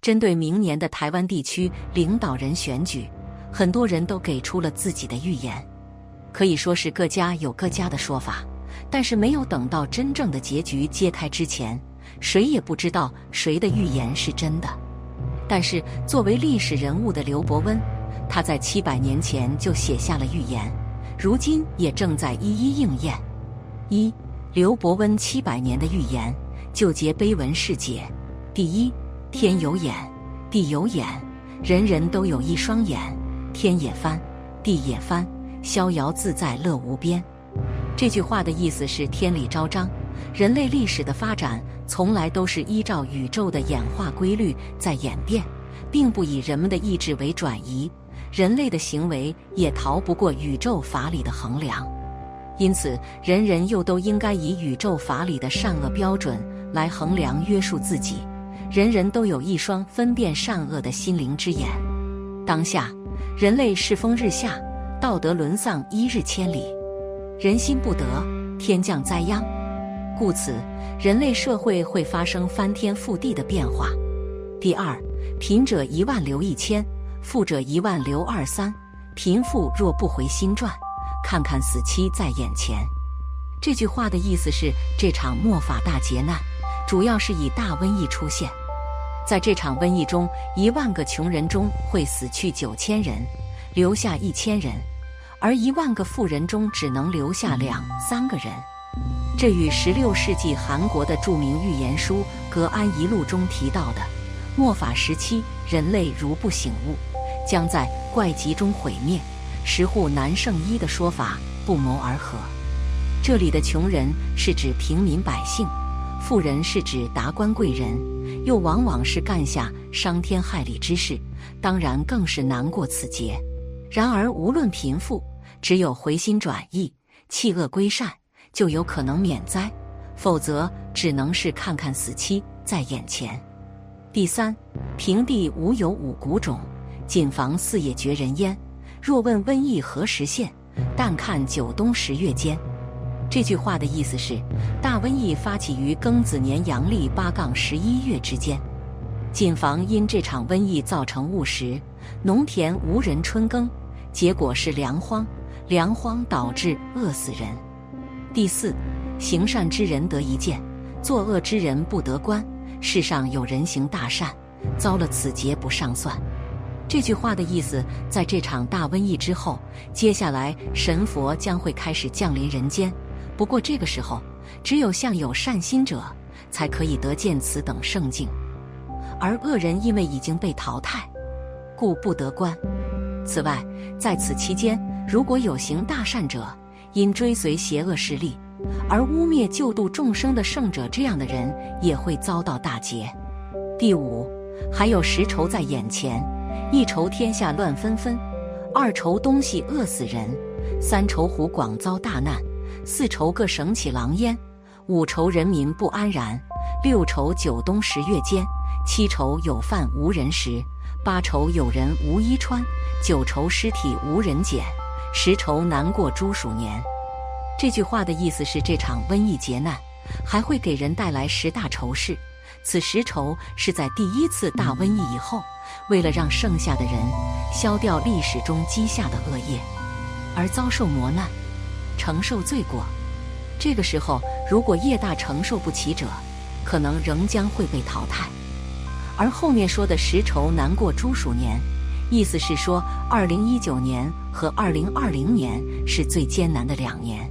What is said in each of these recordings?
针对明年的台湾地区领导人选举，很多人都给出了自己的预言，可以说是各家有各家的说法。但是没有等到真正的结局揭开之前，谁也不知道谁的预言是真的。但是作为历史人物的刘伯温，他在七百年前就写下了预言，如今也正在一一应验。一，刘伯温七百年的预言，就结碑文是解：第一。天有眼，地有眼，人人都有一双眼。天也翻，地也翻，逍遥自在乐无边。这句话的意思是天理昭彰，人类历史的发展从来都是依照宇宙的演化规律在演变，并不以人们的意志为转移。人类的行为也逃不过宇宙法理的衡量，因此人人又都应该以宇宙法理的善恶标准来衡量约束自己。人人都有一双分辨善恶的心灵之眼。当下，人类世风日下，道德沦丧一日千里，人心不得，天降灾殃。故此，人类社会会发生翻天覆地的变化。第二，贫者一万留一千，富者一万留二三。贫富若不回心转，看看死期在眼前。这句话的意思是，这场末法大劫难。主要是以大瘟疫出现，在这场瘟疫中，一万个穷人中会死去九千人，留下一千人；而一万个富人中只能留下两三个人。这与十六世纪韩国的著名预言书《格安遗录》中提到的末法时期人类如不醒悟，将在怪疾中毁灭，十户难胜一的说法不谋而合。这里的穷人是指平民百姓。富人是指达官贵人，又往往是干下伤天害理之事，当然更是难过此劫。然而，无论贫富，只有回心转意、弃恶归善，就有可能免灾；否则，只能是看看死期在眼前。第三，平地无有五谷种，谨防四野绝人烟。若问瘟疫何时现，但看九冬十月间。这句话的意思是，大瘟疫发起于庚子年阳历八杠十一月之间，谨防因这场瘟疫造成误食，农田无人春耕，结果是粮荒，粮荒导致饿死人。第四，行善之人得一见，作恶之人不得官。世上有人行大善，遭了此劫不上算。这句话的意思，在这场大瘟疫之后，接下来神佛将会开始降临人间。不过这个时候，只有像有善心者，才可以得见此等圣境，而恶人因为已经被淘汰，故不得官。此外，在此期间，如果有行大善者，因追随邪恶势力而污蔑救度众生的圣者，这样的人也会遭到大劫。第五，还有十愁在眼前：一愁天下乱纷纷，二愁东西饿死人，三愁湖广遭大难。四愁各省起狼烟，五愁人民不安然，六愁九冬十月间，七愁有饭无人食，八愁有人无衣穿，九愁尸体无人捡，十愁难过猪鼠年。这句话的意思是，这场瘟疫劫难还会给人带来十大愁事。此十愁是在第一次大瘟疫以后，为了让剩下的人消掉历史中积下的恶业，而遭受磨难。承受罪过，这个时候如果业大承受不起者，可能仍将会被淘汰。而后面说的十愁难过猪鼠年，意思是说，二零一九年和二零二零年是最艰难的两年。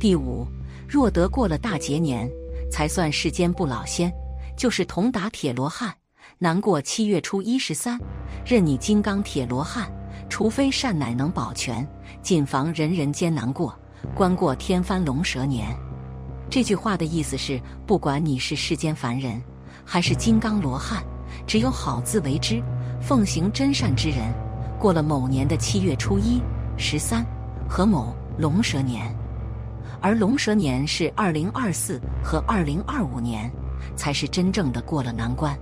第五，若得过了大劫年，才算世间不老仙，就是铜打铁罗汉，难过七月初一十三，任你金刚铁罗汉，除非善乃能保全，谨防人人间难过。关过天翻龙蛇年，这句话的意思是，不管你是世间凡人，还是金刚罗汉，只有好自为之，奉行真善之人。过了某年的七月初一、十三和某龙蛇年，而龙蛇年是二零二四和二零二五年，才是真正的过了难关。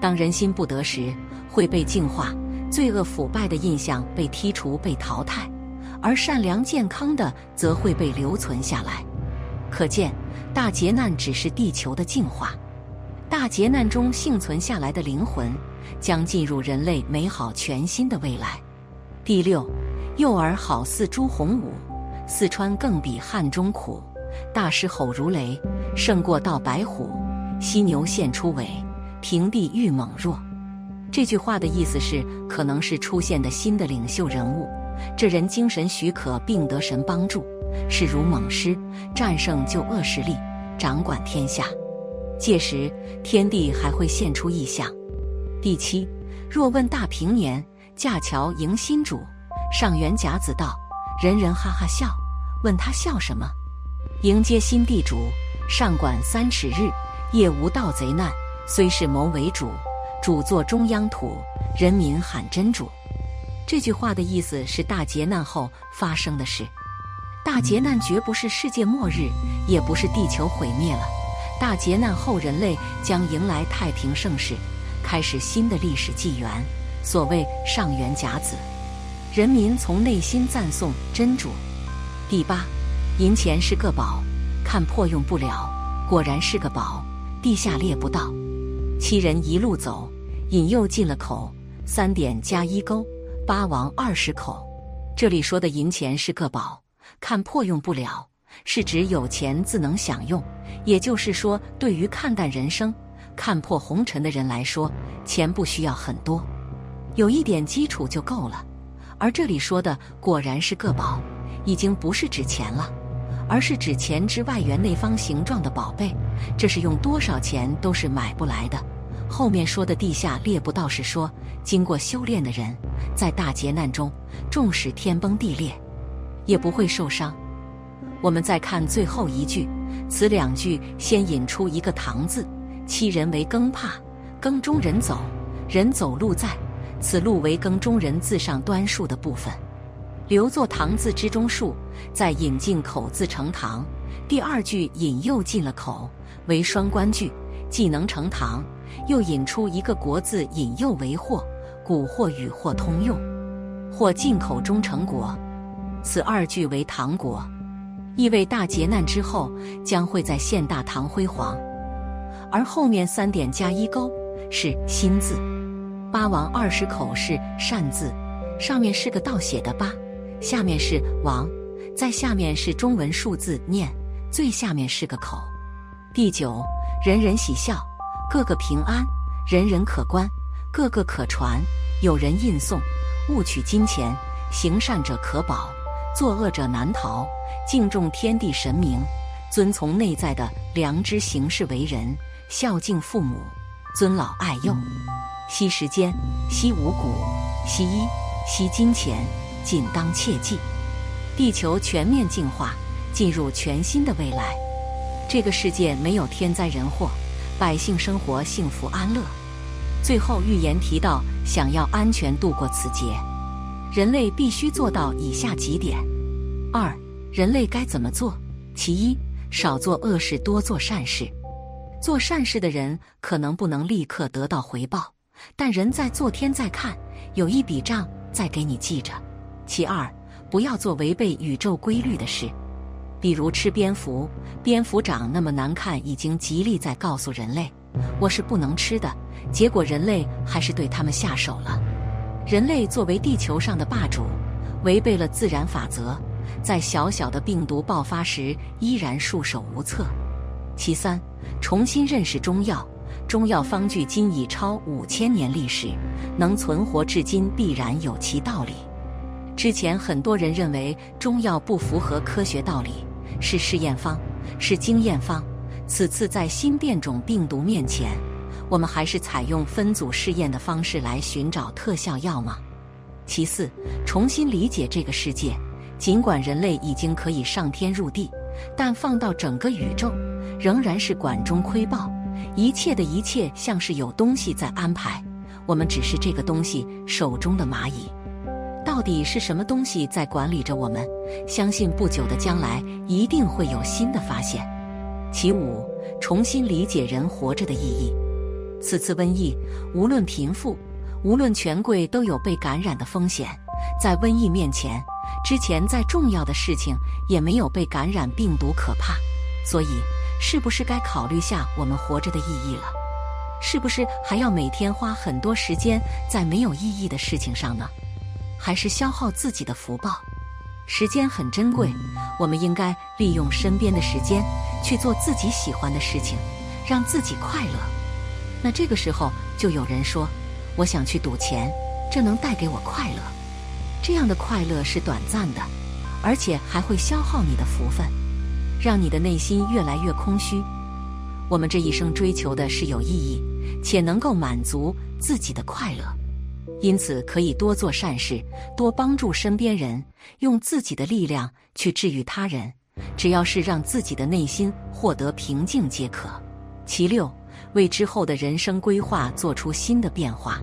当人心不得时，会被净化，罪恶腐败的印象被剔除、被淘汰，而善良健康的则会被留存下来。可见，大劫难只是地球的进化。大劫难中幸存下来的灵魂，将进入人类美好全新的未来。第六，幼儿好似朱洪武，四川更比汉中苦。大师吼如雷，胜过道白虎。犀牛现出尾，平地愈猛弱。这句话的意思是，可能是出现的新的领袖人物，这人精神许可并得神帮助，势如猛狮，战胜旧恶势力，掌管天下。届时，天地还会现出异象。第七，若问大平年，架桥迎新主。上元甲子到，人人哈哈笑。问他笑什么？迎接新地主，上管三尺日，夜无盗贼难。虽是谋为主，主坐中央土，人民喊真主。这句话的意思是大劫难后发生的事。大劫难绝不是世界末日，也不是地球毁灭了。大劫难后，人类将迎来太平盛世，开始新的历史纪元。所谓上元甲子，人民从内心赞颂真主。第八，银钱是个宝，看破用不了，果然是个宝，地下猎不到。七人一路走，引诱进了口，三点加一勾，八王二十口。这里说的银钱是个宝，看破用不了。是指有钱自能享用，也就是说，对于看淡人生、看破红尘的人来说，钱不需要很多，有一点基础就够了。而这里说的果然是个宝，已经不是指钱了，而是指钱之外圆内方形状的宝贝，这是用多少钱都是买不来的。后面说的地下猎不到，是说经过修炼的人，在大劫难中，纵使天崩地裂，也不会受伤。我们再看最后一句，此两句先引出一个“唐”字，七人为庚帕，庚中人走，人走路在，此路为庚中人字上端竖的部分，留作“唐”字之中竖，再引进口字成“唐”。第二句引诱进了口，为双关句，既能成“唐”，又引出一个“国”字，引诱为“祸”，古货与“货”通用，或进口中成“国”，此二句为“唐国”。意味大劫难之后将会在现大唐辉煌，而后面三点加一勾是新字，八王二十口是善字，上面是个倒写的八，下面是王，在下面是中文数字念，最下面是个口。第九，人人喜笑，个个平安，人人可观，个个可传，有人印送，勿取金钱，行善者可保。作恶者难逃，敬重天地神明，遵从内在的良知行事为人，孝敬父母，尊老爱幼，惜时间，惜五谷，惜衣，惜金钱，仅当切记。地球全面净化，进入全新的未来。这个世界没有天灾人祸，百姓生活幸福安乐。最后预言提到，想要安全度过此劫。人类必须做到以下几点：二、人类该怎么做？其一，少做恶事，多做善事。做善事的人可能不能立刻得到回报，但人在做天在看，有一笔账在给你记着。其二，不要做违背宇宙规律的事，比如吃蝙蝠。蝙蝠长那么难看，已经极力在告诉人类，我是不能吃的。结果人类还是对他们下手了。人类作为地球上的霸主，违背了自然法则，在小小的病毒爆发时依然束手无策。其三，重新认识中药。中药方距今已超五千年历史，能存活至今必然有其道理。之前很多人认为中药不符合科学道理，是试验方，是经验方。此次在新变种病毒面前。我们还是采用分组试验的方式来寻找特效药吗？其四，重新理解这个世界。尽管人类已经可以上天入地，但放到整个宇宙，仍然是管中窥豹，一切的一切像是有东西在安排，我们只是这个东西手中的蚂蚁。到底是什么东西在管理着我们？相信不久的将来一定会有新的发现。其五，重新理解人活着的意义。此次瘟疫，无论贫富，无论权贵，都有被感染的风险。在瘟疫面前，之前再重要的事情也没有被感染病毒可怕。所以，是不是该考虑下我们活着的意义了？是不是还要每天花很多时间在没有意义的事情上呢？还是消耗自己的福报？时间很珍贵，我们应该利用身边的时间去做自己喜欢的事情，让自己快乐。那这个时候，就有人说：“我想去赌钱，这能带给我快乐。”这样的快乐是短暂的，而且还会消耗你的福分，让你的内心越来越空虚。我们这一生追求的是有意义且能够满足自己的快乐。因此，可以多做善事，多帮助身边人，用自己的力量去治愈他人。只要是让自己的内心获得平静即可。其六，为之后的人生规划做出新的变化。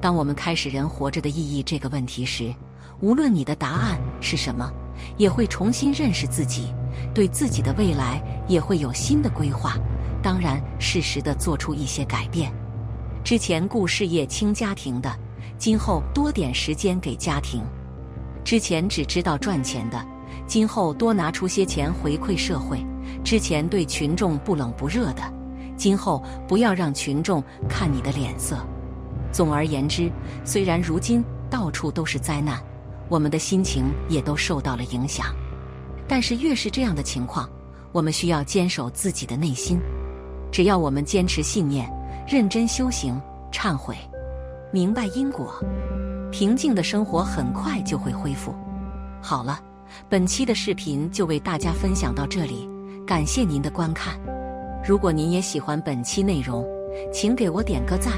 当我们开始“人活着的意义”这个问题时，无论你的答案是什么，也会重新认识自己，对自己的未来也会有新的规划。当然，适时的做出一些改变。之前顾事业轻家庭的。今后多点时间给家庭，之前只知道赚钱的，今后多拿出些钱回馈社会。之前对群众不冷不热的，今后不要让群众看你的脸色。总而言之，虽然如今到处都是灾难，我们的心情也都受到了影响，但是越是这样的情况，我们需要坚守自己的内心。只要我们坚持信念，认真修行，忏悔。明白因果，平静的生活很快就会恢复。好了，本期的视频就为大家分享到这里，感谢您的观看。如果您也喜欢本期内容，请给我点个赞，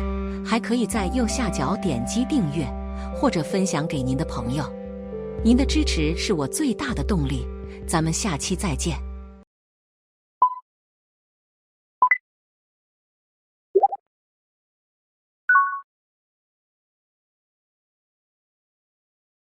还可以在右下角点击订阅或者分享给您的朋友。您的支持是我最大的动力。咱们下期再见。